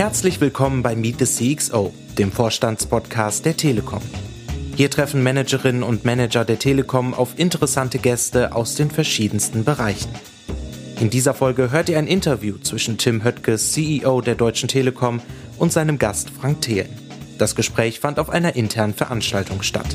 Herzlich willkommen bei Meet the CXO, dem Vorstandspodcast der Telekom. Hier treffen Managerinnen und Manager der Telekom auf interessante Gäste aus den verschiedensten Bereichen. In dieser Folge hört ihr ein Interview zwischen Tim Höttges, CEO der Deutschen Telekom, und seinem Gast Frank Thelen. Das Gespräch fand auf einer internen Veranstaltung statt.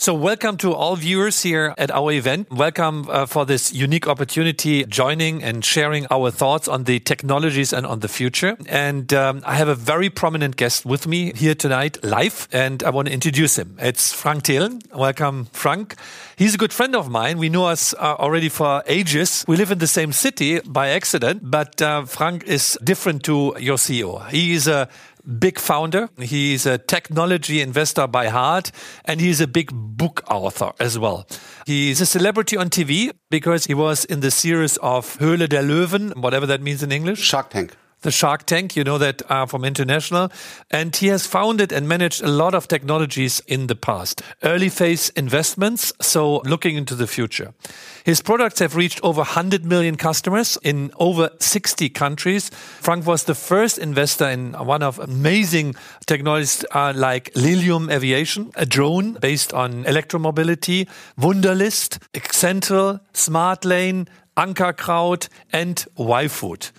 So, welcome to all viewers here at our event. Welcome uh, for this unique opportunity, joining and sharing our thoughts on the technologies and on the future. And um, I have a very prominent guest with me here tonight, live, and I want to introduce him. It's Frank Thelen. Welcome, Frank. He's a good friend of mine. We know us uh, already for ages. We live in the same city by accident, but uh, Frank is different to your CEO. He is a big founder. He's a technology investor by heart, and he's a big book author as well. He's a celebrity on TV because he was in the series of Höhle der Löwen, whatever that means in English. Shark Tank the Shark Tank, you know that uh, from International. And he has founded and managed a lot of technologies in the past. Early phase investments, so looking into the future. His products have reached over 100 million customers in over 60 countries. Frank was the first investor in one of amazing technologies uh, like Lilium Aviation, a drone based on electromobility, Wunderlist, Xentral, SmartLane, Ankerkraut, and YFood.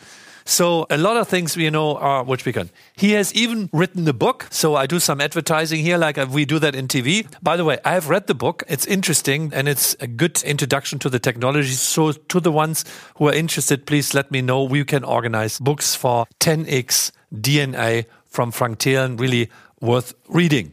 So a lot of things you know are which we can. He has even written the book. So I do some advertising here, like uh, we do that in TV. By the way, I have read the book. It's interesting and it's a good introduction to the technology. So to the ones who are interested, please let me know. We can organize books for 10x DNA from Frank Thelen. Really worth reading.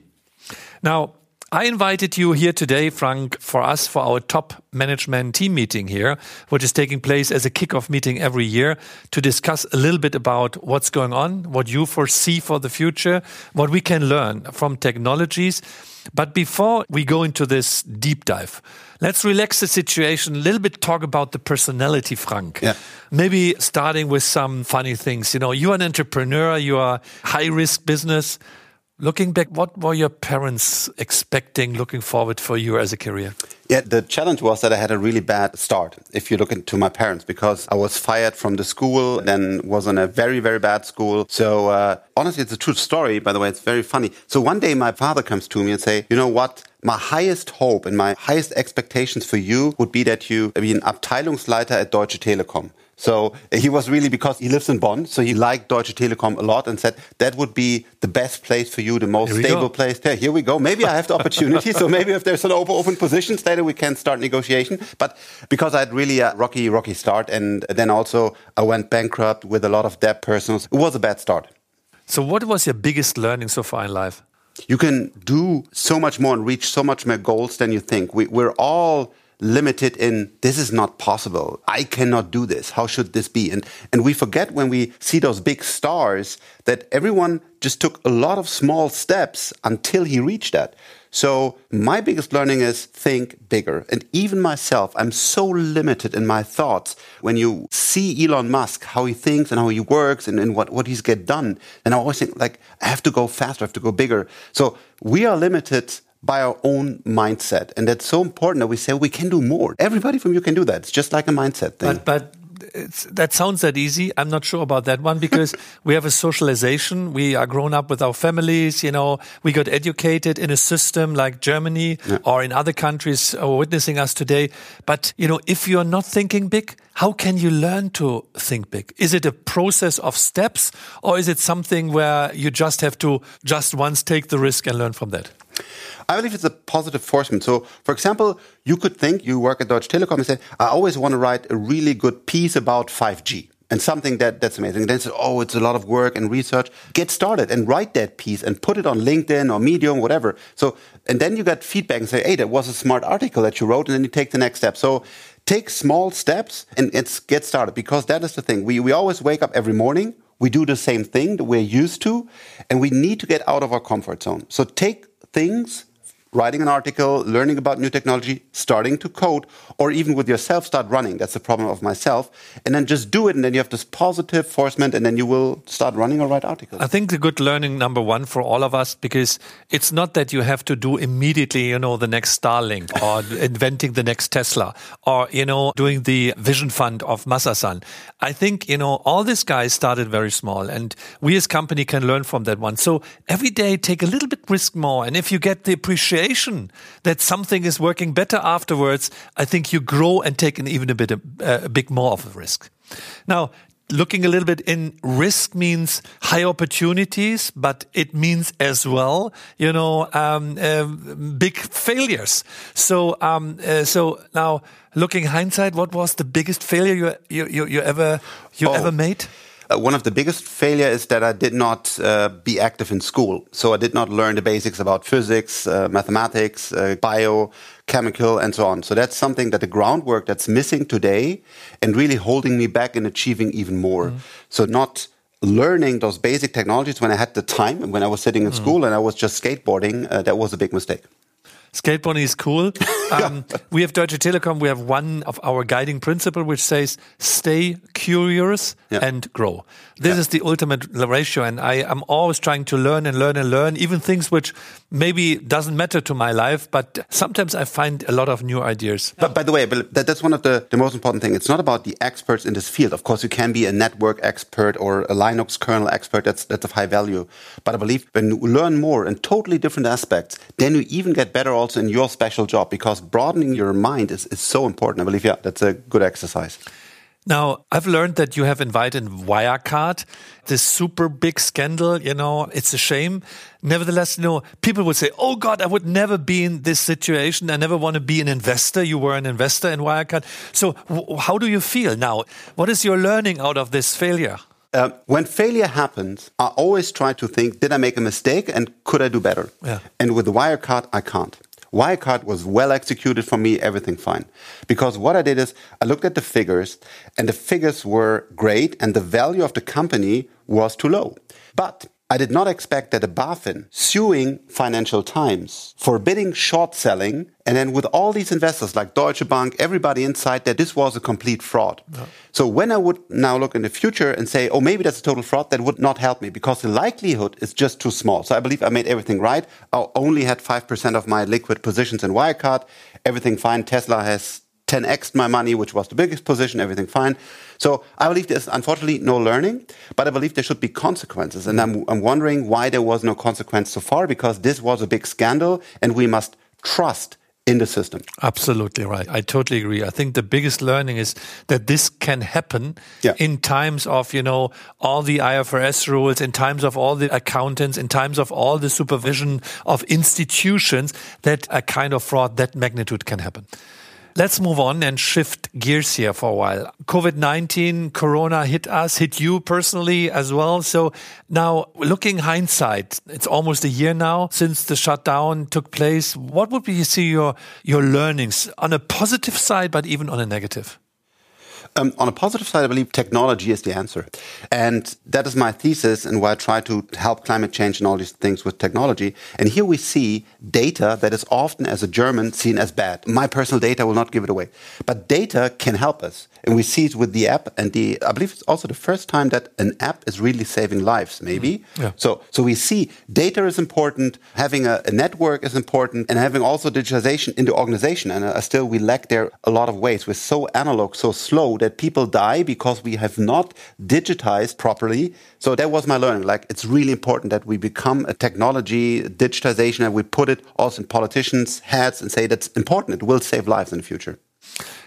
Now, I invited you here today, Frank, for us for our top management team meeting here, which is taking place as a kickoff meeting every year to discuss a little bit about what's going on, what you foresee for the future, what we can learn from technologies. But before we go into this deep dive, let's relax the situation a little bit, talk about the personality, Frank. Yeah. Maybe starting with some funny things. You know, you're an entrepreneur, you are high risk business. Looking back, what were your parents expecting, looking forward for you as a career? Yeah, the challenge was that I had a really bad start. If you look into my parents, because I was fired from the school, then was in a very, very bad school. So uh, honestly, it's a true story. By the way, it's very funny. So one day, my father comes to me and say, "You know what? My highest hope and my highest expectations for you would be that you be an Abteilungsleiter at Deutsche Telekom." So uh, he was really because he lives in Bonn, so he liked Deutsche Telekom a lot and said that would be the best place for you, the most stable go. place. Yeah, here we go. Maybe I have the opportunity. so maybe if there's an open, open position later, we can start negotiation. But because I had really a rocky, rocky start, and then also I went bankrupt with a lot of debt, personals. It was a bad start. So, what was your biggest learning so far in life? You can do so much more and reach so much more goals than you think. We, we're all limited in this is not possible. I cannot do this. How should this be? And and we forget when we see those big stars that everyone just took a lot of small steps until he reached that. So my biggest learning is think bigger. And even myself, I'm so limited in my thoughts. When you see Elon Musk, how he thinks and how he works and, and what, what he's get done, and I always think like, I have to go faster, I have to go bigger. So we are limited by our own mindset. And that's so important that we say we can do more. Everybody from you can do that. It's just like a mindset thing. But, but that sounds that easy. I'm not sure about that one because we have a socialization. We are grown up with our families. You know, we got educated in a system like Germany yeah. or in other countries are witnessing us today. But, you know, if you're not thinking big, how can you learn to think big? Is it a process of steps or is it something where you just have to just once take the risk and learn from that? I believe it's a positive forcement. So, for example, you could think you work at Deutsche Telekom and say, I always want to write a really good piece about 5G and something that that's amazing. And then say, oh, it's a lot of work and research. Get started and write that piece and put it on LinkedIn or Medium, whatever. So, and then you get feedback and say, hey, that was a smart article that you wrote, and then you take the next step. So, take small steps and it's get started because that is the thing. We we always wake up every morning. We do the same thing that we're used to, and we need to get out of our comfort zone. So take things writing an article, learning about new technology, starting to code, or even with yourself start running. That's the problem of myself. And then just do it. And then you have this positive forcement and then you will start running or write articles. I think the good learning number one for all of us, because it's not that you have to do immediately, you know, the next Starlink or inventing the next Tesla or, you know, doing the vision fund of Masasan. I think, you know, all these guys started very small and we as company can learn from that one. So every day take a little bit risk more. And if you get the appreciation that something is working better afterwards, I think you grow and take an even a bit, uh, a bit more of a risk. Now, looking a little bit in risk means high opportunities, but it means as well, you know, um, uh, big failures. So, um, uh, so now looking hindsight, what was the biggest failure you you, you, you ever you oh. ever made? Uh, one of the biggest failure is that I did not uh, be active in school. So I did not learn the basics about physics, uh, mathematics, uh, bio, chemical, and so on. So that's something that the groundwork that's missing today and really holding me back in achieving even more. Mm. So not learning those basic technologies when I had the time and when I was sitting in mm. school and I was just skateboarding, uh, that was a big mistake. Skateboarding is cool. Um, we have Deutsche Telekom. We have one of our guiding principle, which says stay curious yeah. and grow. This yeah. is the ultimate ratio. And I am always trying to learn and learn and learn, even things which maybe doesn't matter to my life, but sometimes I find a lot of new ideas. But by the way, that's one of the, the most important things. It's not about the experts in this field. Of course, you can be a network expert or a Linux kernel expert. That's, that's of high value. But I believe when you learn more in totally different aspects, then you even get better also in your special job because broadening your mind is, is so important. I believe, yeah, that's a good exercise. Now, I've learned that you have invited Wirecard, this super big scandal, you know, it's a shame. Nevertheless, you know, people would say, oh God, I would never be in this situation. I never want to be an investor. You were an investor in Wirecard. So how do you feel now? What is your learning out of this failure? Uh, when failure happens, I always try to think, did I make a mistake and could I do better? Yeah. And with Wirecard, I can't. Wirecard was well executed for me, everything fine. Because what I did is I looked at the figures and the figures were great and the value of the company was too low. But I did not expect that a BaFin suing Financial Times, forbidding short selling, and then with all these investors like Deutsche Bank, everybody inside, that this was a complete fraud. So when I would now look in the future and say, oh, maybe that's a total fraud, that would not help me because the likelihood is just too small. So I believe I made everything right. I only had 5% of my liquid positions in Wirecard. Everything fine. Tesla has 10x my money, which was the biggest position, everything fine. So I believe there's unfortunately no learning, but I believe there should be consequences. And I'm, I'm wondering why there was no consequence so far, because this was a big scandal and we must trust in the system. Absolutely right. I totally agree. I think the biggest learning is that this can happen yeah. in times of, you know, all the IFRS rules, in times of all the accountants, in times of all the supervision of institutions, that a kind of fraud that magnitude can happen. Let's move on and shift gears here for a while. COVID 19, Corona hit us, hit you personally as well. So now, looking hindsight, it's almost a year now since the shutdown took place. What would be you see your, your learnings on a positive side, but even on a negative? Um, on a positive side, I believe technology is the answer. And that is my thesis and why I try to help climate change and all these things with technology. And here we see data that is often, as a German, seen as bad. My personal data will not give it away. But data can help us. And we see it with the app and the, I believe it's also the first time that an app is really saving lives, maybe. Mm. Yeah. So, so we see data is important, having a, a, network is important, and having also digitization in the organization. And uh, still, we lack there a lot of ways. We're so analog, so slow that people die because we have not digitized properly. So that was my learning. Like, it's really important that we become a technology, digitization, and we put it also in politicians' heads and say that's important. It will save lives in the future.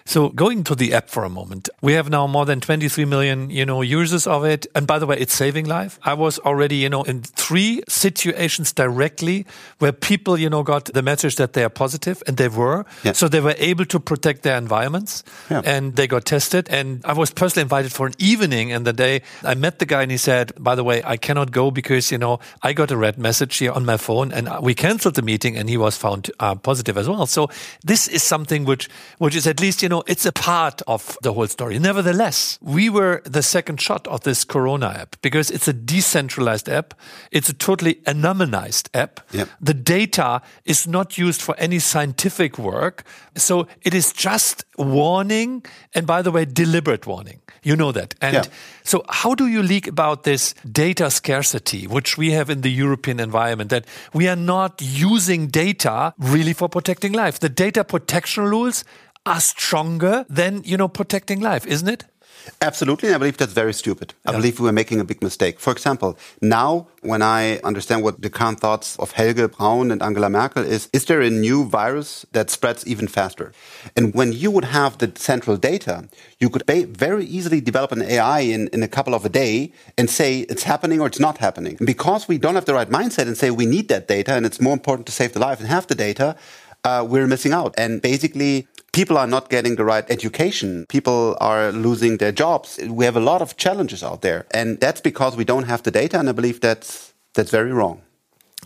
So going to the app for a moment, we have now more than 23 million, you know, users of it. And by the way, it's saving life. I was already, you know, in three situations directly where people, you know, got the message that they are positive and they were. Yeah. So they were able to protect their environments yeah. and they got tested. And I was personally invited for an evening and the day I met the guy and he said, by the way, I cannot go because, you know, I got a red message here on my phone and we canceled the meeting and he was found uh, positive as well. So this is something which, which is at least, you know, know, it's a part of the whole story. Nevertheless, we were the second shot of this Corona app because it's a decentralized app. It's a totally anonymized app. Yep. The data is not used for any scientific work. So it is just warning. And by the way, deliberate warning. You know that. And Yeah. so how do you leak about this data scarcity, which we have in the European environment, that we are not using data really for protecting life? The data protection rules are stronger than, you know, protecting life, isn't it? Absolutely, I believe that's very stupid. I believe we're making a big mistake. For example, now when I understand what the current thoughts of Helge Braun and Angela Merkel is, is there a new virus that spreads even faster? And when you would have the central data, you could very easily develop an AI in, in a couple of a day and say it's happening or it's not happening. And because we don't have the right mindset and say we need that data and it's more important to save the life and have the data, uh, we're missing out. And basically, people are not getting the right education. People are losing their jobs. We have a lot of challenges out there. And that's because we don't have the data. And I believe that's, that's very wrong.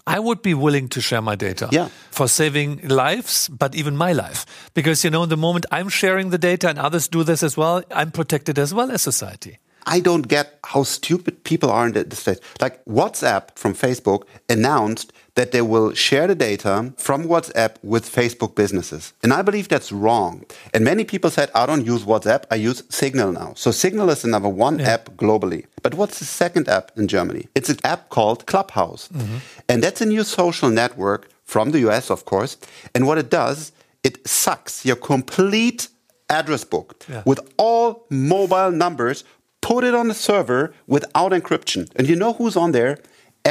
I would be willing to share my data Yeah. for saving lives, but even my life. Because, you know, in the moment I'm sharing the data and others do this as well, I'm protected as well as society. I don't get how stupid people are in the state. Like WhatsApp from Facebook announced that they will share the data from WhatsApp with Facebook businesses. And I believe that's wrong. And many people said, I don't use WhatsApp, I use Signal now. So Signal is the number one app globally. But what's the second app in Germany? It's an app called Clubhouse. Mm-hmm. And that's a new social network from the US, of course. And what it does, it sucks your complete address book Yeah. with all mobile numbers, put it on the server without encryption. And you know who's on there?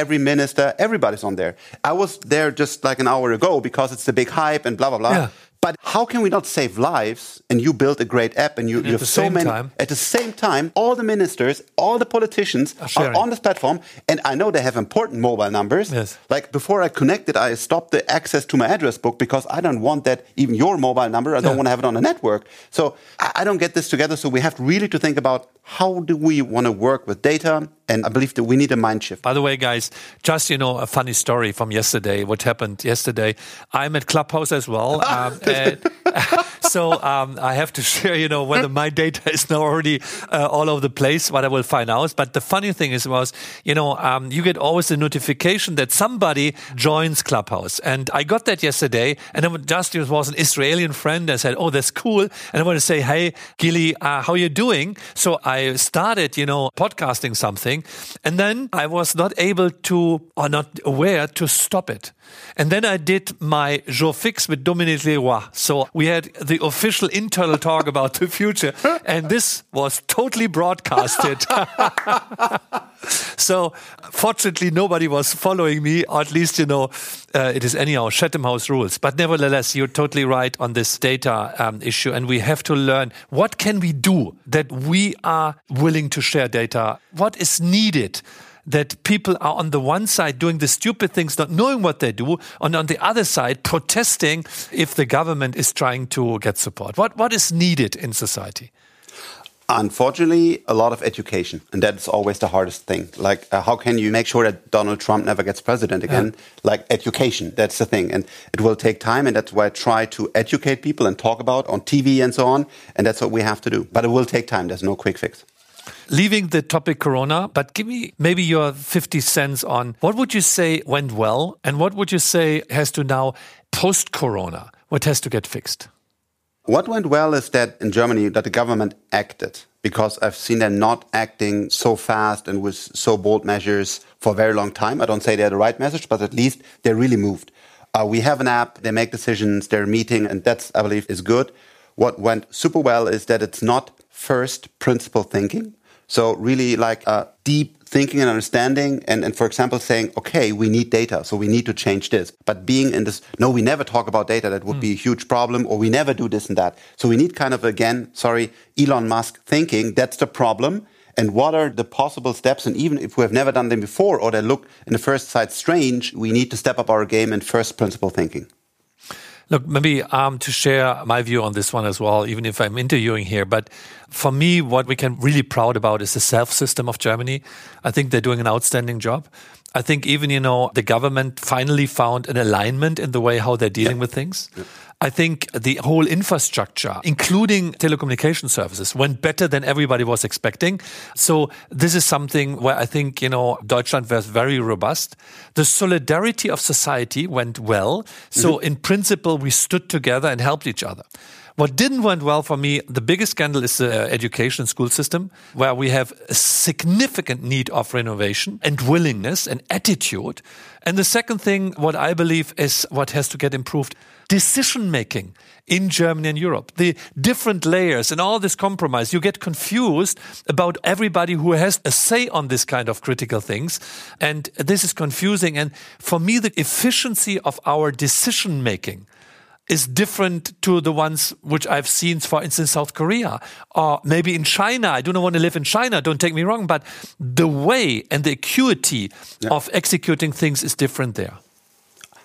Every minister, everybody's on there. I was there just like an hour ago because it's the big hype and blah blah blah. Yeah. But how can we not save lives? And you build a great app, and you, And you at have the so same many. time- at the same time, all the ministers, all the politicians Are are, on this platform, and I know they have important mobile numbers. Yes. Like before I connected, I stopped the access to my address book because I don't want that even your mobile number. I don't want to have it on a network. So I, I don't get this together. So we have really to think about how do we want to work with data, and I believe that we need a mind shift. By the way, guys, just you know a funny story from yesterday. What happened yesterday? I'm at Clubhouse as well, um, and so um, I have to share. You know whether my data is now already uh, all over the place. What I will find out. But the funny thing is, was you know um, you get always a notification that somebody joins Clubhouse, and I got that yesterday, and then just it was an Israeli friend. I said, "Oh, that's cool," and I want to say, "Hey, Gilly, uh, how you doing?" So I started, you know, podcasting something, and then I was not able to, or not aware to stop it. And then I did my jour fixe with Dominique Leroy. So we had the official internal talk about the future, and this was totally broadcasted. so fortunately, nobody was following me, or at least, you know, uh, it is anyhow Chatham House rules. But nevertheless, you're totally right on this data um, issue, and we have to learn what can we do that we are willing to share data. What is needed? That people are on the one side doing the stupid things, not knowing what they do, and on the other side protesting if the government is trying to get support. What what is needed in society? Unfortunately, a lot of education, and that's always the hardest thing. Like, uh, how can you make sure that Donald Trump never gets president again? Like, education, that's the thing. And it will take time, and that's why I try to educate people and talk about on TV and so on. And that's what we have to do. But it will take time, there's no quick fix. Leaving the topic Corona, but give me maybe your 50 cents on what would you say went well and what would you say has to now post Corona? What has to get fixed? What went well is that in Germany that the government acted because I've seen them not acting so fast and with so bold measures for a very long time. I don't say they're the right message, but at least they really moved. Uh, we have an app, they make decisions, they're meeting, and that's, I believe, is good. What went super well is that it's not first principle thinking. So really like uh, deep thinking and understanding and, and for example saying, okay, we need data, so we need to change this. But being in this, no, we never talk about data, that would be a huge problem, or we never do this and that. So we need kind of again, sorry, Elon Musk thinking, that's the problem. And what are the possible steps? And even if we have never done them before or they look in the first sight strange, we need to step up our game in first principle thinking. Look, maybe um, to share my view on this one as well, even if I'm interviewing here. But for me, what we can really proud about is the self system of Germany. I think they're doing an outstanding job. I think even, you know, the government finally found an alignment in the way how they're dealing yeah. with things. Yeah. I think the whole infrastructure, including telecommunication services, went better than everybody was expecting. So this is something where I think, you know, Deutschland was very robust. The solidarity of society went well. So mm-hmm. in principle, we stood together and helped each other. What didn't went well for me, the biggest scandal is the education school system, where we have a significant need of renovation and willingness and attitude. And the second thing, what I believe is what has to get improved, decision making in Germany and Europe. The different layers and all this compromise, you get confused about everybody who has a say on this kind of critical things. And this is confusing. And for me, the efficiency of our decision making is different to the ones which I've seen, for instance, South Korea or maybe in China. I do not want to live in China, don't take me wrong, but the way and the acuity yeah. of executing things is different there.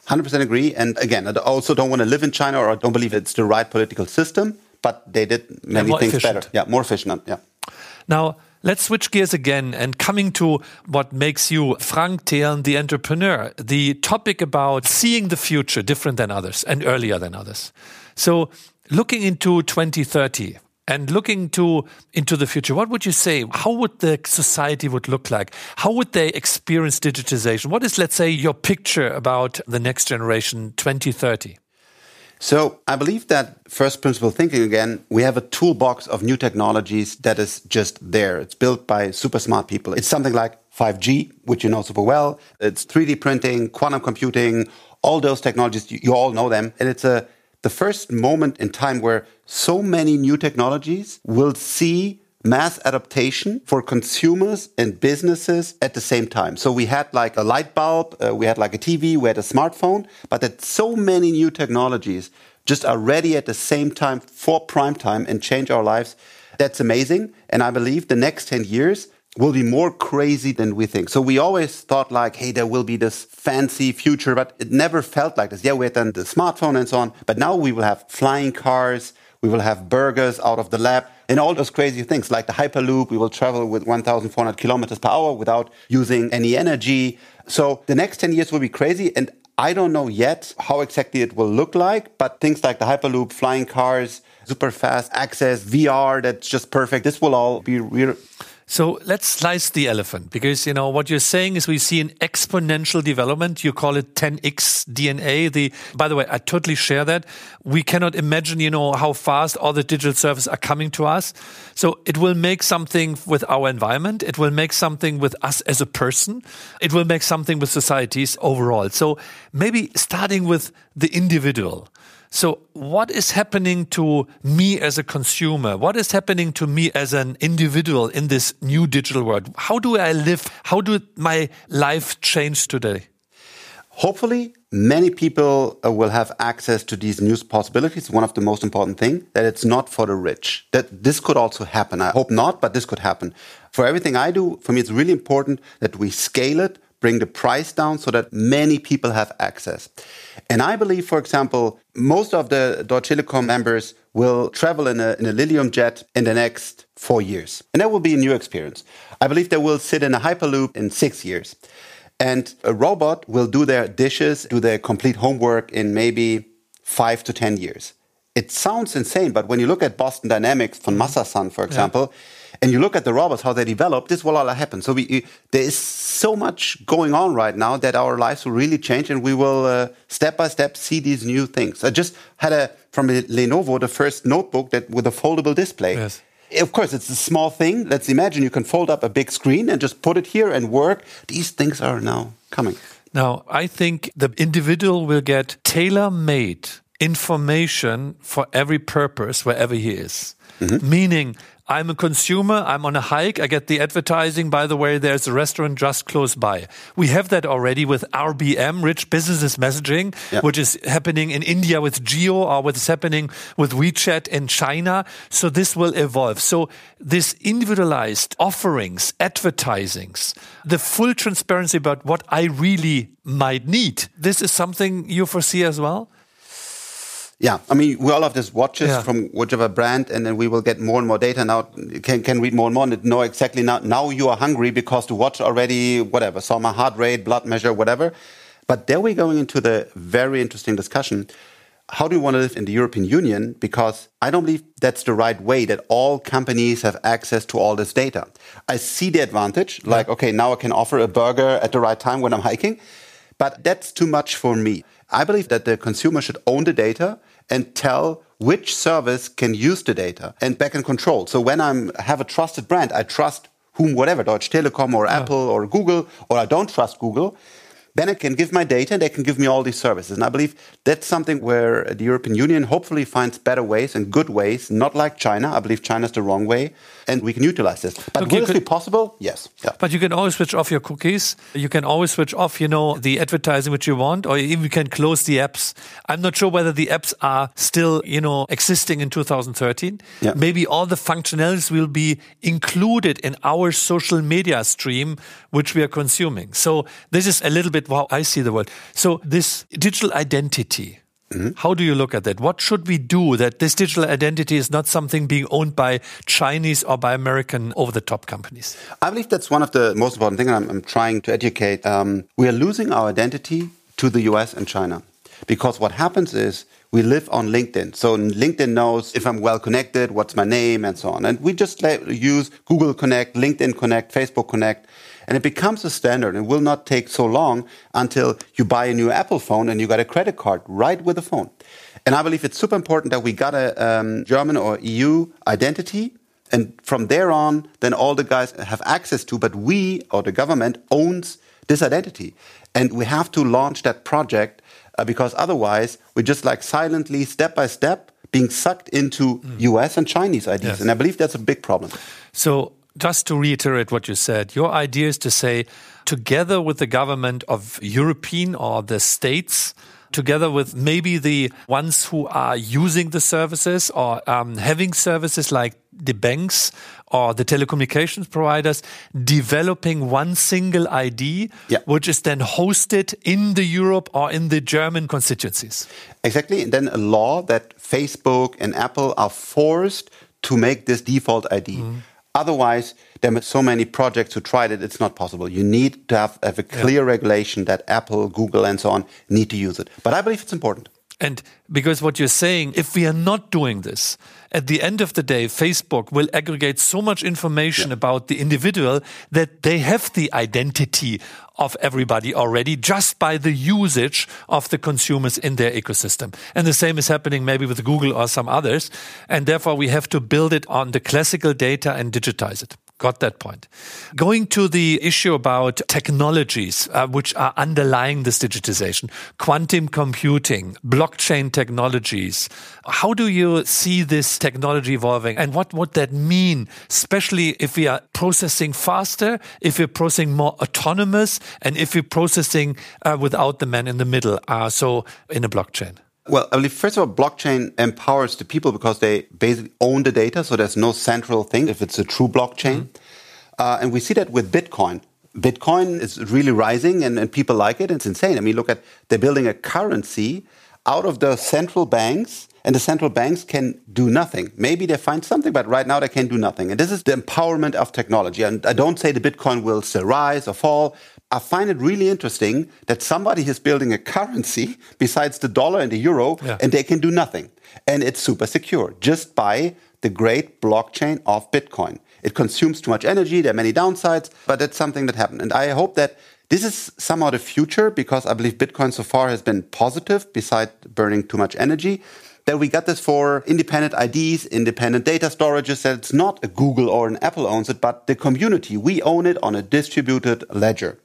100% agree. And again, I also don't want to live in China or I don't believe it's the right political system, but they did many things efficient. better. Yeah, more efficient. Yeah. Now, Let's switch gears again and coming to what makes you Frank Thelen, the entrepreneur, the topic about seeing the future different than others and earlier than others. So looking into 2030, and looking to into the future what would you say how would the society would look like how would they experience digitization what is let's say your picture about the next generation 2030 so I believe that first principle thinking again, we have a toolbox of new technologies that is just there. It's built by super smart people. It's something like 5G, which you know super well. It's 3D printing, quantum computing, all those technologies, you, you all know them. And it's a, the first moment in time where so many new technologies will see mass adaptation for consumers and businesses at the same time. So we had like a light bulb, uh, we had like a TV, we had a smartphone, but that so many new technologies just are ready at the same time for prime time and change our lives. That's amazing. And I believe the next 10 years will be more crazy than we think. So we always thought like, hey, there will be this fancy future, but it never felt like this. Yeah, we had done the smartphone and so on, but now we will have flying cars, we will have burgers out of the lab and all those crazy things like the Hyperloop. We will travel with 1,400 kilometers per hour without using any energy. So the next 10 years will be crazy. And I don't know yet how exactly it will look like, but things like the Hyperloop, flying cars, super fast access, VR, that's just perfect. This will all be real so let's slice the elephant because you know what you're saying is we see an exponential development. You call it 10x DNA. The by the way, I totally share that. We cannot imagine, you know, how fast all the digital services are coming to us. So it will make something with our environment. It will make something with us as a person. It will make something with societies overall. So maybe starting with the individual. So, what is happening to me as a consumer? What is happening to me as an individual in this new digital world? How do I live? How do my life change today? Hopefully, many people uh, will have access to these new possibilities. One of the most important things that it's not for the rich. That this could also happen. I hope not, but this could happen. For everything I do, for me, it's really important that we scale it bring the price down so that many people have access. And I believe, for example, most of the Deutsche Telekom members will travel in a, in a Lilium jet in the next four years. And that will be a new experience. I believe they will sit in a Hyperloop in six years. And a robot will do their dishes, do their complete homework in maybe five to 10 years. It sounds insane, but when you look at Boston Dynamics von Massa-san, for example, yeah and you look at the robots, how they develop, this will all happen. So we, there is so much going on right now that our lives will really change and we will uh, step by step see these new things. I just had a, from Lenovo, the first notebook that with a foldable display. Yes. Of course, it's a small thing. Let's imagine you can fold up a big screen and just put it here and work. These things are now coming. Now, I think the individual will get tailor made information for every purpose wherever he is. Mm -hmm. Meaning, I'm a consumer. I'm on a hike. I get the advertising. By the way, there's a restaurant just close by. We have that already with RBM, Rich Business Messaging, yeah. which is happening in India with Jio or what's happening with WeChat in China. So this will evolve. So this individualized offerings, advertisings, the full transparency about what I really might need. This is something you foresee as well? Yeah, I mean, we all have these watches Yeah. from whichever brand, and then we will get more and more data. Now, can can read more and more and know exactly now. Now you are hungry because the watch already whatever saw my heart rate, blood measure, whatever. But there we're going into the very interesting discussion. How do you want to live in the European Union? Because I don't believe that's the right way that all companies have access to all this data. I see the advantage, like, okay, now I can offer a burger at the right time when I'm hiking. But that's too much for me. I believe that the consumer should own the data and tell which service can use the data and back in control. So when I have a trusted brand, I trust whom, whatever, Deutsche Telekom or Apple or Google, or I don't trust Google, then I can give my data and they can give me all these services. And I believe that's something where the European Union hopefully finds better ways and good ways, not like China. I believe China's the wrong way, and we can utilize this. But Look, will this be possible? Yes. Yeah. But you can always switch off your cookies. You can always switch off, you know, the advertising which you want, or even you can close the apps. I'm not sure whether the apps are still, you know, existing in 2013. Yeah. Maybe all the functionalities will be included in our social media stream, which we are consuming. So this is a little bit how I see the world. So this digital identity. How do you look at that? What should we do that this digital identity is not something being owned by Chinese or by American over the top companies? I believe that's one of the most important things. I'm, I'm trying to educate. Um, we are losing our identity to the US and China because what happens is we live on LinkedIn. So LinkedIn knows if I'm well connected, what's my name, and so on. And we just use Google Connect, LinkedIn Connect, Facebook Connect. And it becomes a standard. It will not take so long until you buy a new Apple phone and you got a credit card right with the phone. And I believe it's super important that we got a um, German or EU identity and from there on, then all the guys have access to, but we or the government owns this identity. And we have to launch that project uh, because otherwise we're just like silently, step by step, being sucked into US and Chinese IDs. Yes. And I believe that's a big problem. So, just to reiterate what you said, your idea is to say, together with the government of European or the states, together with maybe the ones who are using the services or um, having services like the banks or the telecommunications providers, developing one single ID, Yeah. which is then hosted in the Europe or in the German constituencies. Exactly. And then a law that Facebook and Apple are forced to make this default ID. Otherwise, there are so many projects who tried it, it's not possible. You need to have, have a clear regulation that Apple, Google, and so on need to use it. But I believe it's important. And because what you're saying, if we are not doing this, at the end of the day, Facebook will aggregate so much information about the individual that they have the identity of everybody already just by the usage of the consumers in their ecosystem. And the same is happening maybe with Google or some others. And therefore, we have to build it on the classical data and digitize it. Got that point. Going to the issue about technologies uh, which are underlying this digitization, quantum computing, blockchain technologies. How do you see this technology evolving and what would that mean, especially if we are processing faster, if we're processing more autonomous, and if we're processing uh, without the man in the middle, uh, so in a blockchain? Well, I believe first of all, blockchain empowers the people because they basically own the data, so there's no central thing if it's a true blockchain. Uh, and we see that with Bitcoin. Bitcoin is really rising and, and people like it. It's insane. I mean, look at they're building a currency out of the central banks, and the central banks can do nothing. Maybe they find something, but right now they can do nothing. And this is the empowerment of technology. And I don't say the Bitcoin will still rise or fall. I find it really interesting that somebody is building a currency besides the dollar and the euro, Yeah. and they can do nothing. And it's super secure just by the great blockchain of Bitcoin. It consumes too much energy. There are many downsides, but that's something that happened. And I hope that this is somehow the future because I believe Bitcoin so far has been positive beside burning too much energy. That we got this for independent IDs, independent data storages, that it's not a Google or an Apple owns it, but the community. We own it on a distributed ledger.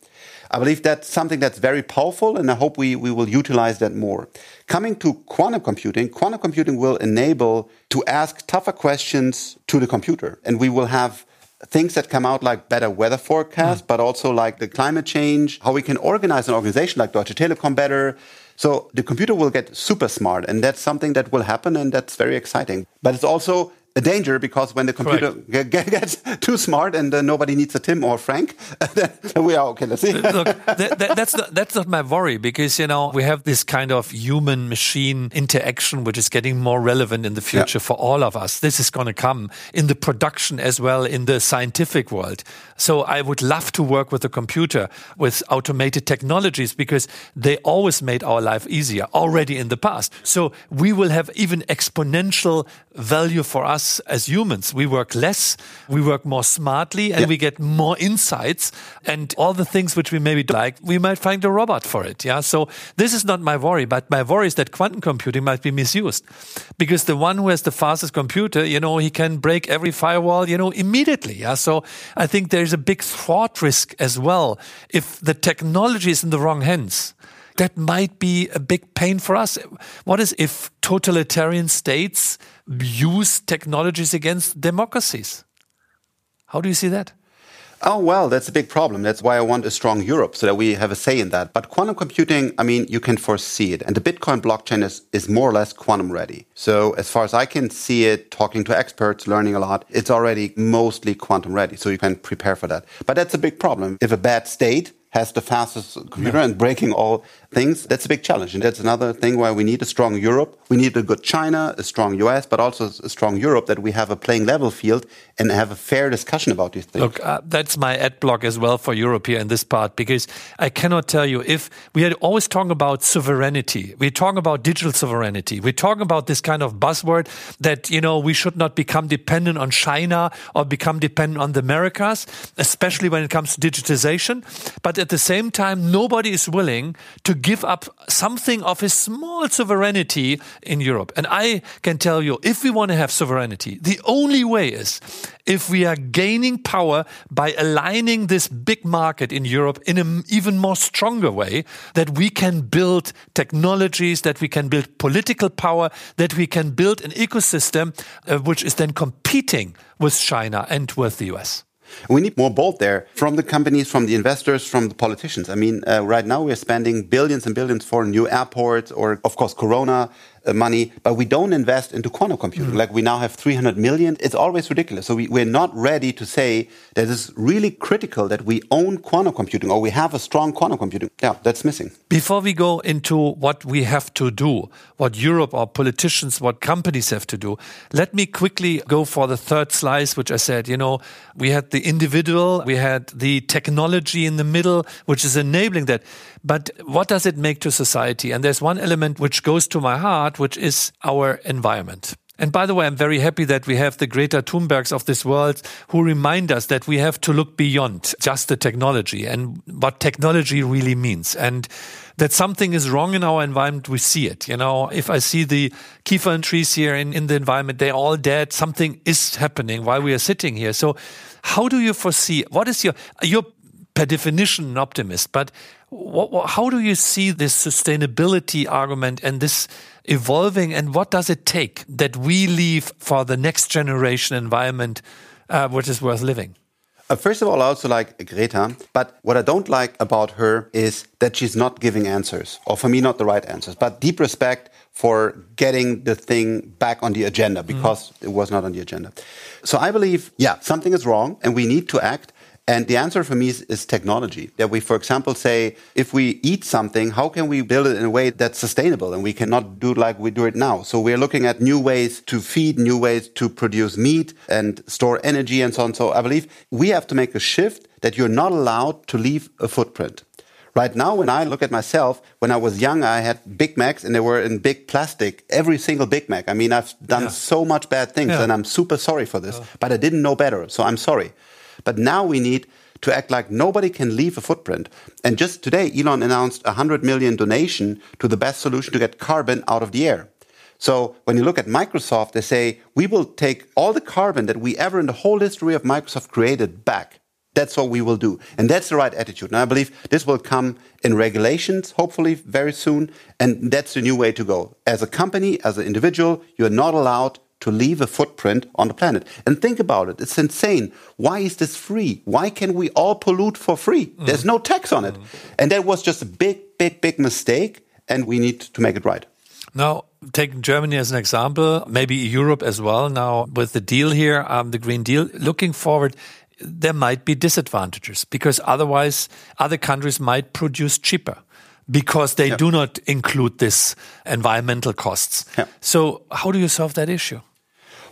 I believe that's something that's very powerful, and I hope we, we will utilize that more. Coming to quantum computing, quantum computing will enable to ask tougher questions to the computer, and we will have things that come out like better weather forecasts, mm. but also like the climate change, how we can organize an organization like Deutsche Telekom better. So the computer will get super smart, and that's something that will happen, and that's very exciting. But it's also a danger because when the computer get, get, gets too smart and uh, nobody needs a Tim or Frank, then we are okay. Let's see. Look, that, that, that's not, that's not my worry because you know we have this kind of human machine interaction which is getting more relevant in the future yeah. for all of us. This is going to come in the production as well in the scientific world. So I would love to work with a computer with automated technologies because they always made our life easier already in the past. So we will have even exponential value for us as humans. We work less, we work more smartly, and yeah. we get more insights. And all the things which we maybe don't like, we might find a robot for it. Yeah. So this is not my worry, but my worry is that quantum computing might be misused because the one who has the fastest computer, you know, he can break every firewall, you know, immediately. Yeah. So I think there's a big fraud risk as well if the technology is in the wrong hands that might be a big pain for us. What is if totalitarian states use technologies against democracies? How do you see that? Oh, well, that's a big problem. That's why I want a strong Europe so that we have a say in that. But quantum computing, I mean, you can foresee it. And the Bitcoin blockchain is, is more or less quantum ready. So as far as I can see it, talking to experts, learning a lot, it's already mostly quantum ready. So you can prepare for that. But that's a big problem. If a bad state has the fastest computer yeah. and breaking all things, that's a big challenge. And that's another thing why we need a strong Europe. We need a good China, a strong US, but also a strong Europe that we have a playing level field and have a fair discussion about these things. Look, uh, that's my ad block as well for Europe here in this part, because I cannot tell you if we are always talking about sovereignty, we're talking about digital sovereignty, we're talking about this kind of buzzword that, you know, we should not become dependent on China or become dependent on the Americas, especially when it comes to digitization. But at the same time, nobody is willing to give up something of his small sovereignty in Europe. And I can tell you, if we want to have sovereignty, the only way is if we are gaining power by aligning this big market in Europe in an even more stronger way, that we can build technologies, that we can build political power, that we can build an ecosystem uh, which is then competing with China and with the US. We need more bold there from the companies, from the investors, from the politicians. I mean, uh, right now we're spending billions and billions for new airports or, of course, Corona money, but we don't invest into quantum computing. Mm. Like we now have 300 million. It's always ridiculous. So we, we're not ready to say that it's really critical that we own quantum computing or we have a strong quantum computing. Yeah, that's missing. Before we go into what we have to do, what Europe or politicians, what companies have to do, let me quickly go for the third slice, which I said, you know, we had the individual, we had the technology in the middle, which is enabling that. But what does it make to society? And there's one element which goes to my heart, which is our environment. And by the way, I'm very happy that we have the Greta Thunbergs of this world who remind us that we have to look beyond just the technology and what technology really means. And that something is wrong in our environment, we see it. You know, if I see the Kiefer trees here in, in the environment, they're all dead. Something is happening while we are sitting here. So how do you foresee, what is your, your per definition an optimist, but what, what, how do you see this sustainability argument and this evolving, and what does it take that we leave for the next generation environment uh, which is worth living? Uh, first of all, I also like Greta, but what I don't like about her is that she's not giving answers, or for me, not the right answers, but deep respect for getting the thing back on the agenda because mm. it was not on the agenda. So I believe, yeah, something is wrong and we need to act. And the answer for me is, is, technology. That we, for example, say, if we eat something, how can we build it in a way that's sustainable? And we cannot do it like we do it now. So we're looking at new ways to feed, new ways to produce meat and store energy and so on. So I believe we have to make a shift that you're not allowed to leave a footprint. Right now, when I look at myself, when I was young, I had Big Macs and they were in big plastic, every single Big Mac. I mean, I've done yeah. so much bad things yeah. and I'm super sorry for this, but I didn't know better. So I'm sorry. But now we need to act like nobody can leave a footprint. And just today, Elon announced a 100 million donation to the best solution to get carbon out of the air. So when you look at Microsoft, they say, we will take all the carbon that we ever in the whole history of Microsoft created back. That's what we will do. And that's the right attitude. And I believe this will come in regulations, hopefully very soon. And that's the new way to go. As a company, as an individual, you're not allowed to leave a footprint on the planet. And think about it. It's insane. Why is this free? Why can we all pollute for free? Mm. There's no tax on it. Mm. And that was just a big, big, big mistake. And we need to make it right. Now, taking Germany as an example, maybe Europe as well. Now, with the deal here, um, the Green Deal, looking forward, there might be disadvantages because otherwise other countries might produce cheaper because they do not include this environmental costs. So, how do you solve that issue?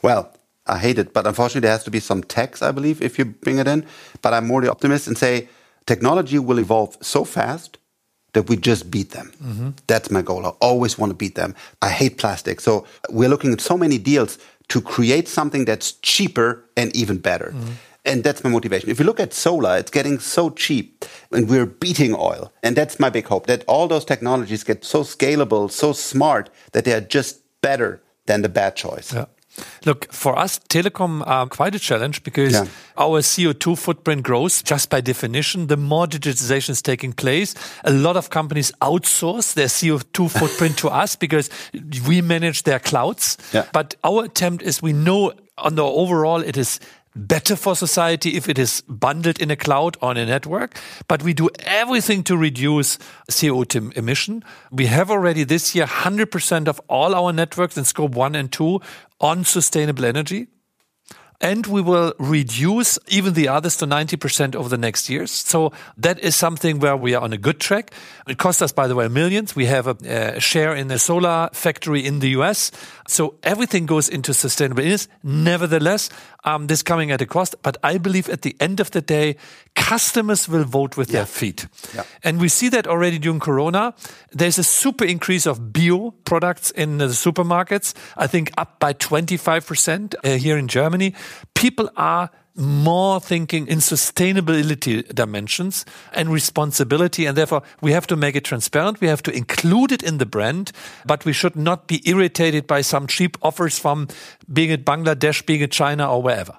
Well, I hate it, but unfortunately, there has to be some tax, I believe, if you bring it in. But I'm more the optimist and say technology will evolve so fast that we just beat them. Mm -hmm. That's my goal. I always want to beat them. I hate plastic. So we're looking at so many deals to create something that's cheaper and even better. Mm -hmm. And that's my motivation. If you look at solar, it's getting so cheap and we're beating oil. And that's my big hope that all those technologies get so scalable, so smart that they are just better than the bad choice. Yeah. Look, for us, telecom are quite a challenge because yeah. our CO2 footprint grows just by definition. The more digitization is taking place, a lot of companies outsource their CO2 footprint to us because we manage their clouds. Yeah. But our attempt is we know on the overall it is better for society if it is bundled in a cloud or in a network, but we do everything to reduce CO2 emission. We have already this year 100% of all our networks in scope one and two on sustainable energy and we will reduce even the others to 90% over the next years. So that is something where we are on a good track. It cost us, by the way, millions. We have a, a share in a solar factory in the US. So everything goes into sustainable energy. Nevertheless, um, this coming at a cost. But I believe at the end of the day, customers will vote with yeah. their feet. Yeah. And we see that already during Corona. There's a super increase of bio products in the supermarkets. I think up by 25% uh, here in Germany. People are more thinking in sustainability dimensions and responsibility. And therefore, we have to make it transparent. We have to include it in the brand, but we should not be irritated by some cheap offers from being it Bangladesh, being it China, or wherever.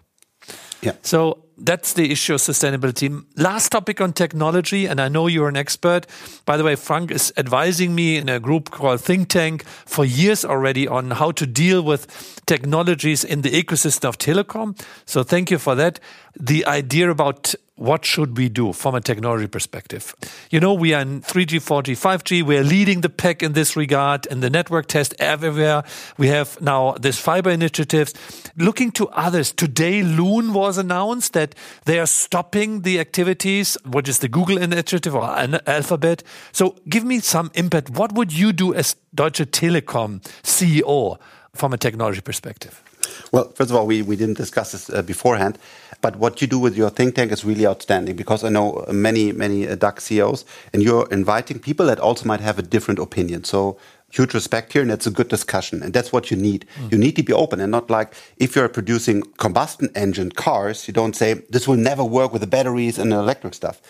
Yeah. So that's the issue of sustainability. Last topic on technology, and I know you're an expert. By the way, Frank is advising me in a group called Think Tank for years already on how to deal with technologies in the ecosystem of telecom. So thank you for that. The idea about what should we do from a technology perspective? You know, we are in 3G, 4G, 5G. We're leading the pack in this regard in the network test everywhere. We have now this fiber initiatives. Looking to others, today Loon was announced that they are stopping the activities, which is the Google initiative or Alphabet. So give me some impact. What would you do as Deutsche Telekom CEO from a technology perspective? Well, first of all, we, we didn't discuss this uh, beforehand, but what you do with your think tank is really outstanding because I know many, many uh, CEOs, and you're inviting people that also might have a different opinion. So huge respect here, and it's a good discussion, and that's what you need. Mm. You need to be open and not like if you're producing combustion engine cars, you don't say this will never work with the batteries and the electric stuff.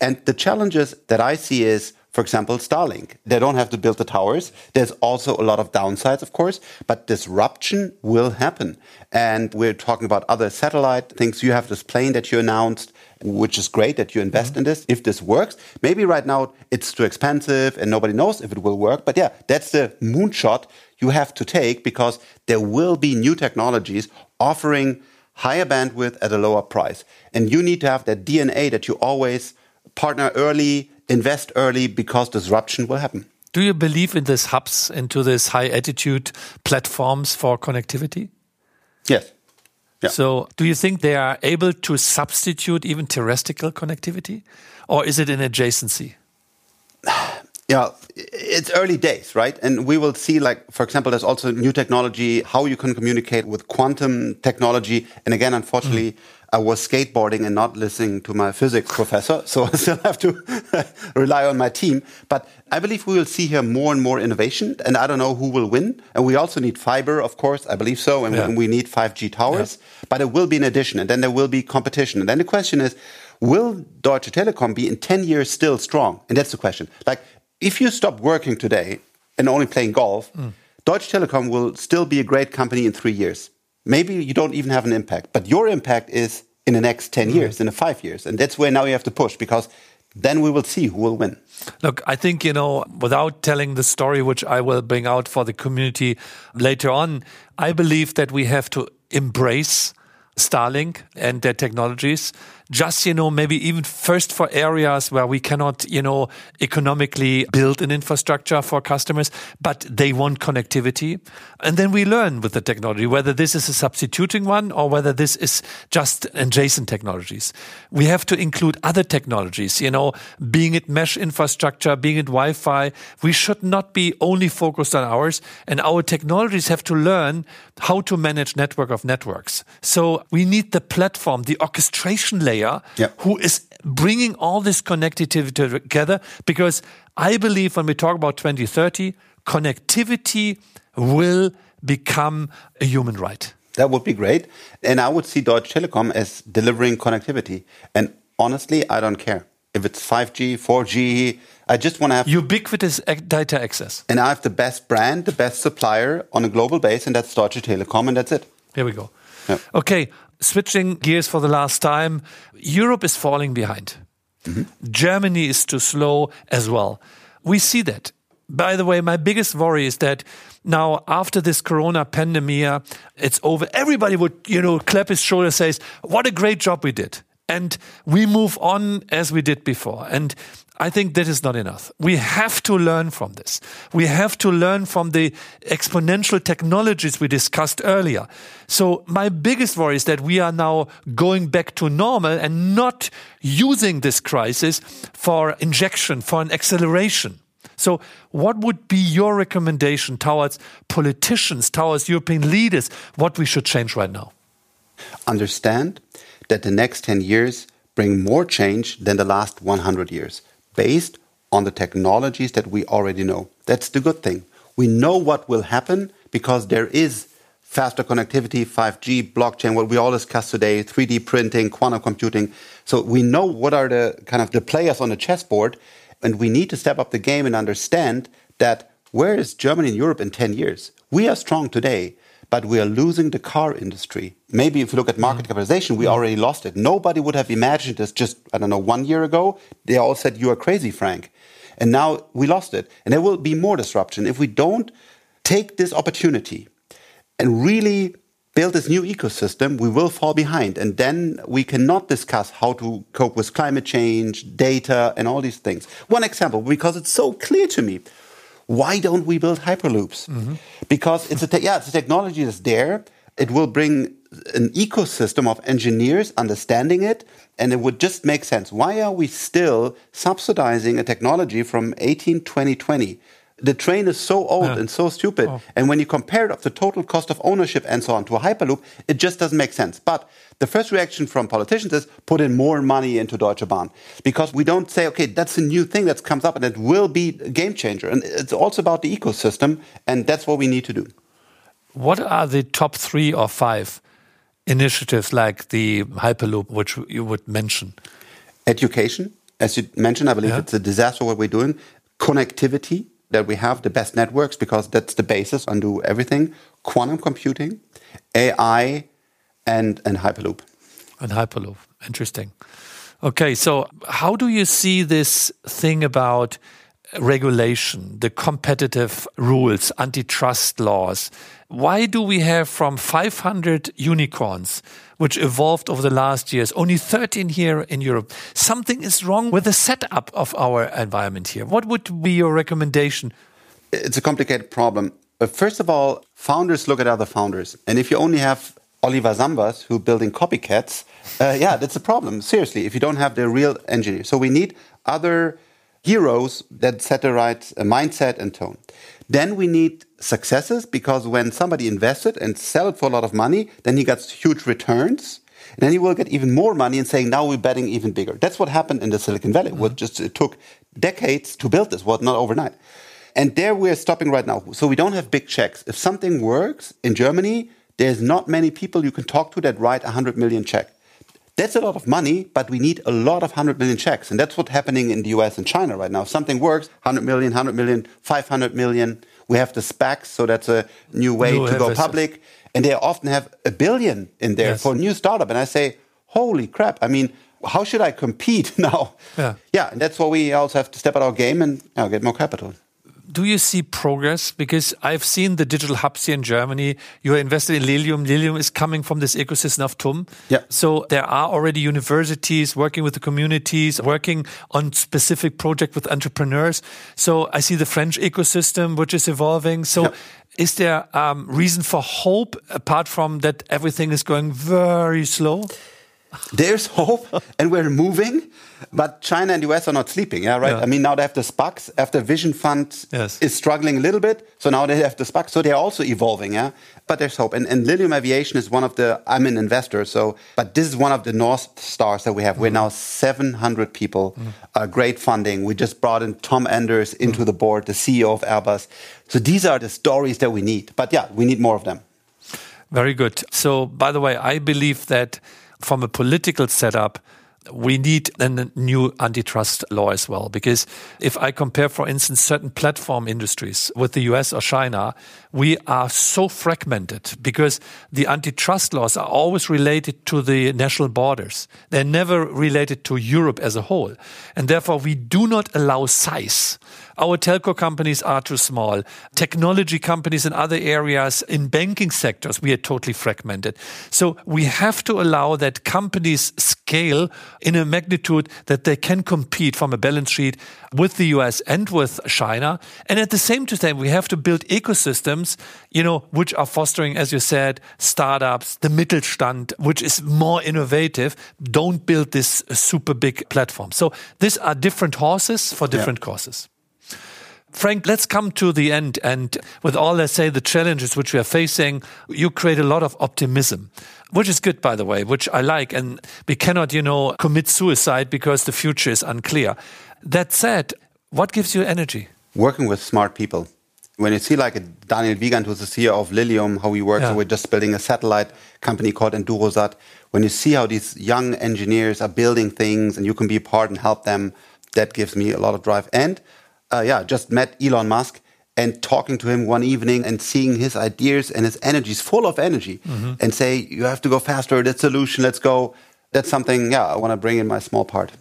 And the challenges that I see is for example, Starlink. They don't have to build the towers. There's also a lot of downsides, of course, but disruption will happen. And we're talking about other satellite things. You have this plane that you announced, which is great that you invest mm -hmm. in this. If this works, maybe right now it's too expensive and nobody knows if it will work. But yeah, that's the moonshot you have to take because there will be new technologies offering higher bandwidth at a lower price. And you need to have that DNA that you always partner early invest early because disruption will happen. Do you believe in these hubs, into these high altitude platforms for connectivity? Yes. Yeah. So, do you think they are able to substitute even terrestrial connectivity, or is it an adjacency? Yeah, it's early days, right? And we will see, like, for example, there's also new technology, how you can communicate with quantum technology. And again, unfortunately, mm. I was skateboarding and not listening to my physics professor. So I still have to rely on my team. But I believe we will see here more and more innovation. And I don't know who will win. And we also need fiber, of course. I believe so. And yeah. we need 5G towers. Yeah. But it will be an addition. And then there will be competition. And then the question is, will Deutsche Telekom be in 10 years still strong? And that's the question. Like, if you stop working today and only playing golf, mm. Deutsche Telekom will still be a great company in three years. Maybe you don't even have an impact, but your impact is in the next 10 mm. years, in the five years. And that's where now you have to push because then we will see who will win. Look, I think, you know, without telling the story, which I will bring out for the community later on, I believe that we have to embrace Starlink and their technologies. Just, you know, maybe even first for areas where we cannot, you know, economically build an infrastructure for customers, but they want connectivity. And then we learn with the technology, whether this is a substituting one or whether this is just adjacent technologies. We have to include other technologies, you know, being it mesh infrastructure, being it Wi-Fi. We should not be only focused on ours and our technologies have to learn how to manage network of networks. So we need the platform, the orchestration layer, Yep. who is bringing all this connectivity together. Because I believe when we talk about 2030, connectivity will become a human right. That would be great. And I would see Deutsche Telekom as delivering connectivity. And honestly, I don't care if it's 5G, 4G. I just want to have, Ubiquitous data access. and I have the best brand, the best supplier on a global base, and that's Deutsche Telekom, and that's it. Here we go. Yeah. Okay, switching gears for the last time. Europe is falling behind. Mm-hmm. Germany is too slow as well. We see that. By the way, my biggest worry is that now after this corona pandemic, it's over. Everybody would, you know, clap his shoulder, says, "What a great job we did," and we move on as we did before. And I think that is not enough. We have to learn from this. We have to learn from the exponential technologies we discussed earlier. So my biggest worry is that we are now going back to normal and not using this crisis for injection, for an acceleration. So, what would be your recommendation towards politicians, towards European leaders, what we should change right now? Understand that the next 10 years bring more change than the last 100 years, based on the technologies that we already know. That's the good thing. We know what will happen because there is faster connectivity, 5G, blockchain, what we all discussed today, 3D printing, quantum computing. So we know what are the kind of the players on the chessboard, and we need to step up the game and understand that where is Germany and Europe in 10 years? We are strong today, but we are losing the car industry. Maybe if you look at mm-hmm. market capitalization, we mm-hmm. already lost it. Nobody would have imagined this just, I don't know, one year ago. They all said, You are crazy, Frank. And now we lost it. And there will be more disruption. If we don't take this opportunity and really build this new ecosystem, we will fall behind. And then we cannot discuss how to cope with climate change, data, and all these things. One example, because it's so clear to me. Why don't we build hyperloops? Mm-hmm. Because it's a yeah, it's a technology that's there. It will bring an ecosystem of engineers understanding it, and it would just make sense. Why are we still subsidizing a technology from 18, 20, 20? The train is so old Yeah. and so stupid. Oh. And when you compare it of the total cost of ownership and so on to a hyperloop, it just doesn't make sense. But the first reaction from politicians is put in more money into Deutsche Bahn because we don't say, okay, that's a new thing that comes up and it will be a game changer. And it's also about the ecosystem, and that's what we need to do. What are the top three or five initiatives like the Hyperloop, which you would mention? Education, as you mentioned, I believe Yeah. it's a disaster what we're doing. Connectivity, that we have the best networks because that's the basis and do everything. Quantum computing, AI, and, and Hyperloop. And Hyperloop. Interesting. Okay, so how do you see this thing about regulation, the competitive rules, antitrust laws? Why do we have from 500 unicorns, which evolved over the last years, only 13 here in Europe? Something is wrong with the setup of our environment here. What would be your recommendation? It's a complicated problem. Uh, First of all, founders look at other founders. And if you only have Oliver Samwers who building copycats, uh, yeah, that's a problem. Seriously, if you don't have the real engineer. So we need other heroes that set the right uh, mindset and tone. Then we need successes because when somebody invested and sell it for a lot of money, then he gets huge returns. And then he will get even more money and saying, now we're betting even bigger. That's what happened in the Silicon Valley. What just it took decades to build this, what not overnight. And there we're stopping right now. So we don't have big checks. If something works in Germany, there's not many people you can talk to that write a 100 million check. That's a lot of money, but we need a lot of 100 million checks. And that's what's happening in the US and China right now. If something works, 100 million, 100 million, 500 million. We have the SPACs, so that's a new way New to go public. And they often have a billion in there Yes. for a new startup. And I say, holy crap. I mean, how should I compete now? Yeah. Yeah, and that's why we also have to step out our game and you know, get more capital. Do you see progress? Because I've seen the digital hubs here in Germany. You're invested in Lilium. Lilium is coming from this ecosystem of TUM. Yeah. So there are already universities working with the communities, working on specific project with entrepreneurs. So I see the French ecosystem, which is evolving. So yeah. is there um, reason for hope apart from that everything is going very slow? There's hope, and we're moving. But China and the US are not sleeping, yeah, right? Yeah. I mean, now they have the SPACs after Vision Fund Yes. is struggling a little bit. So now they have the SPACs. So they're also evolving, yeah? But there's hope. And, and Lilium Aviation is one of the, I'm an investor, so, but this is one of the North Stars that we have. We're mm-hmm. now 700 people, mm-hmm. uh, great funding. We just brought in Tom Enders into mm-hmm. the board, the CEO of Airbus. So these are the stories that we need. But yeah, we need more of them. Very good. So, by the way, I believe that from a political setup, we need a new antitrust law as well. Because if I compare, for instance, certain platform industries with the US or China, we are so fragmented because the antitrust laws are always related to the national borders. They're never related to Europe as a whole. And therefore, we do not allow size. Our telco companies are too small. Technology companies in other areas, in banking sectors, we are totally fragmented. So we have to allow that companies scale in a magnitude that they can compete from a balance sheet with the US and with China. And at the same time, we have to build ecosystems, you know, which are fostering, as you said, startups, the Mittelstand, which is more innovative. Don't build this super big platform. So these are different horses for different Yeah. causes. Frank, let's come to the end. And with all, let's say, the challenges which we are facing, you create a lot of optimism, which is good, by the way, which I like. And we cannot, you know, commit suicide because the future is unclear. That said, what gives you energy? working with smart people. When you see like a Daniel Wiegand, who's the CEO of Lilium, how he works, Yeah. we're just building a satellite company called Endurosat. When you see how these young engineers are building things and you can be a part and help them, that gives me a lot of drive. And uh, yeah, just met Elon Musk and talking to him one evening and seeing his ideas and his energy is full of energy and say, you have to go faster, that solution, let's go. That's something, yeah, I want to bring in my small part.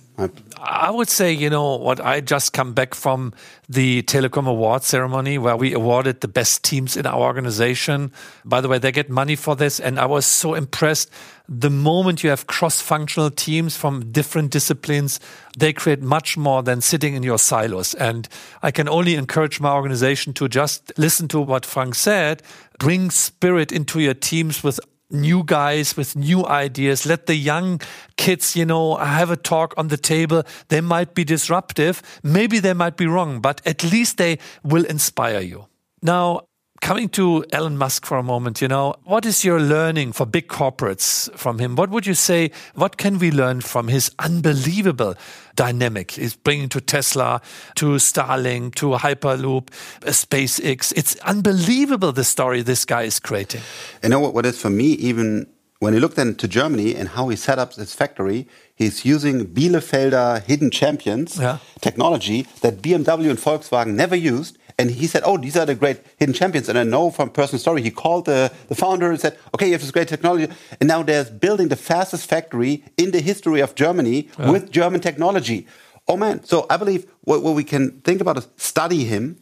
I would say, you know, what I just come back from the Telecom Award ceremony where we awarded the best teams in our organization. By the way, they get money for this. And I was so impressed. The moment you have cross functional teams from different disciplines, they create much more than sitting in your silos. And I can only encourage my organization to just listen to what Frank said, bring spirit into your teams with new guys with new ideas. Let the young kids, you know, have a talk on the table. They might be disruptive. Maybe they might be wrong, but at least they will inspire you. Now, coming to Elon Musk for a moment, you know, what is your learning for big corporates from him? What would you say? What can we learn from his unbelievable dynamic? He's bringing to Tesla, to Starlink, to Hyperloop, uh, SpaceX. It's unbelievable the story this guy is creating. You know what, what is for me, even when he looked into Germany and how he set up his factory, he's using Bielefelder hidden champions Yeah. technology that BMW and Volkswagen never used. And he said, Oh, these are the great hidden champions. And I know from personal story, he called the, the founder and said, Okay, you have this great technology. And now they're building the fastest factory in the history of Germany with German technology. Oh man. So I believe what, what we can think about is study him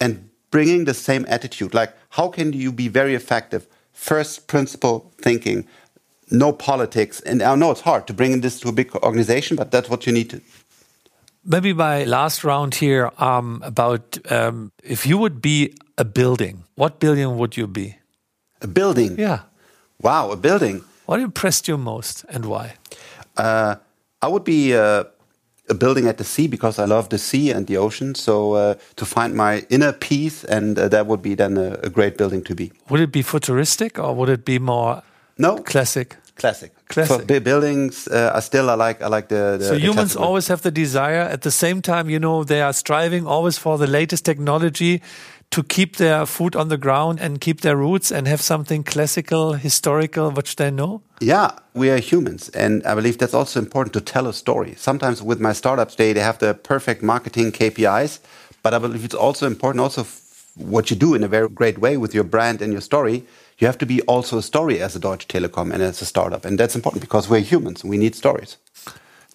and bringing the same attitude. Like, how can you be very effective? First principle thinking, no politics. And I know it's hard to bring this to a big organization, but that's what you need to. Maybe my last round here um, about um, if you would be a building, what building would you be? A building. Yeah. Wow, a building. What impressed you most and why? Uh, I would be uh, a building at the sea because I love the sea and the ocean. So uh, to find my inner peace, and uh, that would be then a, a great building to be. Would it be futuristic or would it be more No, classic? classic. Classic. For bu- buildings, uh, I still I like I like the. the So the humans classic one. always have the desire. At the same time, you know, they are striving always for the latest technology to keep their foot on the ground and keep their roots and have something classical, historical, which they know. Yeah, we are humans, and I believe that's also important to tell a story. Sometimes with my startups, they they have the perfect marketing KPIs, but I believe it's also important also what you do in a very great way with your brand and your story. You have to be also a story as a Deutsche Telekom and as a startup, and that's important because we're humans. We need stories.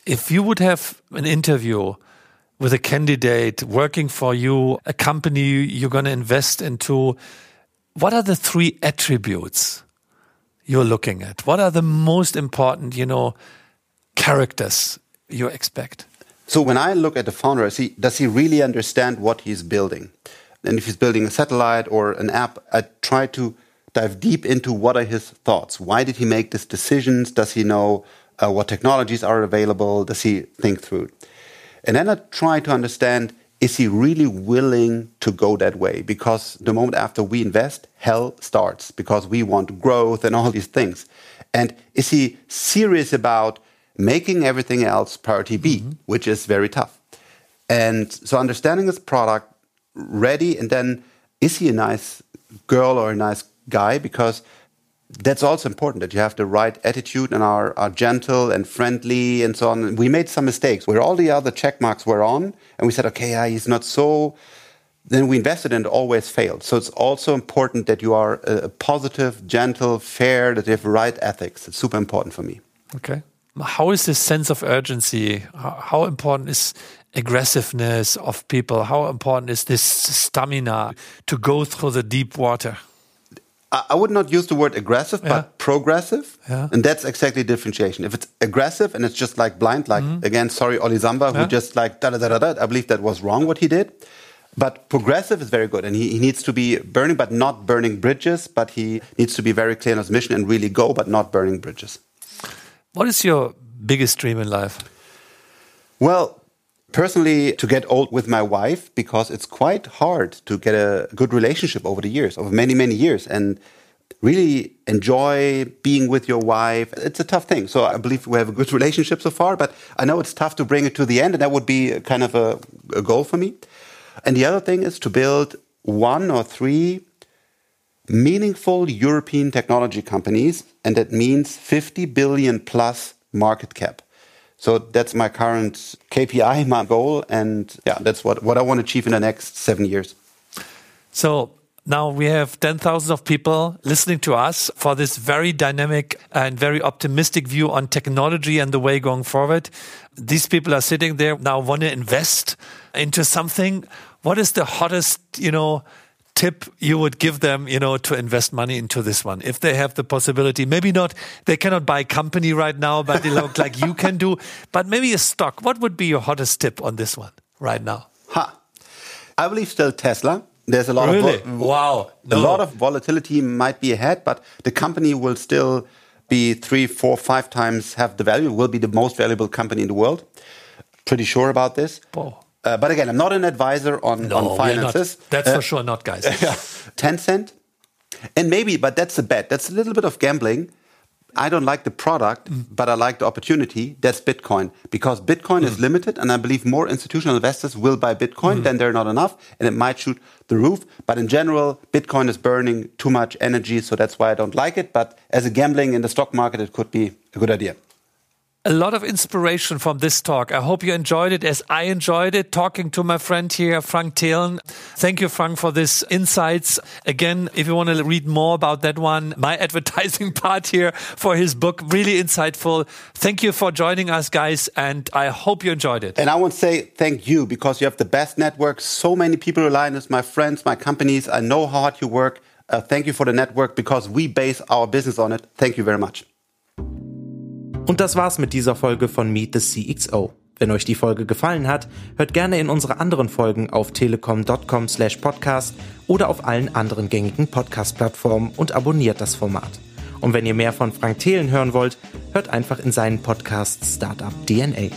If you would have an interview with a candidate working for you, a company you're going to invest into, what are the three attributes you're looking at? What are the most important, you know, characters you expect? So when I look at the founder, I see does he really understand what he's building? And if he's building a satellite or an app, I try to dive deep into what are his thoughts. Why did he make these decisions? Does he know uh, what technologies are available? Does he think through? And then I try to understand is he really willing to go that way? Because the moment after we invest, hell starts because we want growth and all these things. And is he serious about making everything else priority B, mm -hmm. which is very tough? And so understanding his product, ready, and then is he a nice girl or a nice guy? Because that's also important that you have the right attitude and are, are gentle and friendly and so on. We made some mistakes where all the other check marks were on, and we said, okay, yeah, he's not so. Then we invested and always failed. So it's also important that you are a positive, gentle, fair, that you have right ethics. It's super important for me. Okay. How is this sense of urgency? How important is aggressiveness of people? How important is this stamina to go through the deep water? I would not use the word aggressive, yeah. but progressive. Yeah. And that's exactly differentiation. If it's aggressive and it's just like blind, like mm -hmm. again, sorry, Oli yeah. who just like da da da da, da, I believe that was wrong what he did. But progressive is very good. And he, he needs to be burning, but not burning bridges. But he needs to be very clear in his mission and really go, but not burning bridges. What is your biggest dream in life? Well, personally to get old with my wife because it's quite hard to get a good relationship over the years, over many, many years. And really enjoy being with your wife. It's a tough thing. So I believe we have a good relationship so far, but I know it's tough to bring it to the end, and that would be kind of a, a goal for me. And the other thing is to build one or three meaningful European technology companies, and that means 50 billion plus market cap. So that's my current KPI, my goal, and yeah, that's what, what I want to achieve in the next seven years. So now we have 10,000 of people listening to us for this very dynamic and very optimistic view on technology and the way going forward. These people are sitting there now want to invest into something. What is the hottest, you know, tip you would give them, you know, to invest money into this one if they have the possibility? Maybe not, they cannot buy a company right now, but they look like you can do, but maybe a stock. What would be your hottest tip on this one right now? Ha. I believe still Tesla. There's a lot really? of wow, no. a lot of volatility might be ahead, but the company will still be three, four, five times have the value. Will be the most valuable company in the world. Pretty sure about this. Oh. Uh, but again, I'm not an advisor on, no, on finances. That's uh, for sure not, guys. Tencent. And maybe, but that's a bet. That's a little bit of gambling. I don't like the product, mm. but I like the opportunity. That's Bitcoin because Bitcoin mm. is limited, and I believe more institutional investors will buy Bitcoin. Mm. Then they're not enough, and it might shoot the roof. But in general, Bitcoin is burning too much energy, so that's why I don't like it. But as a gambling in the stock market, it could be a good idea a lot of inspiration from this talk. I hope you enjoyed it as I enjoyed it, talking to my friend here, Frank Thelen. Thank you, Frank, for this insights. Again, if you want to read more about that one, my advertising part here for his book, really insightful. Thank you for joining us, guys, and I hope you enjoyed it. And I want to say thank you because you have the best network. So many people rely on us, my friends, my companies. I know how hard you work. Uh, thank you for the network because we base our business on it. Thank you very much. Und das war's mit dieser Folge von Meet the CXO. Wenn euch die Folge gefallen hat, hört gerne in unsere anderen Folgen auf telekom.com slash podcast oder auf allen anderen gängigen Podcast-Plattformen und abonniert das Format. Und wenn ihr mehr von Frank Thelen hören wollt, hört einfach in seinen Podcast Startup DNA.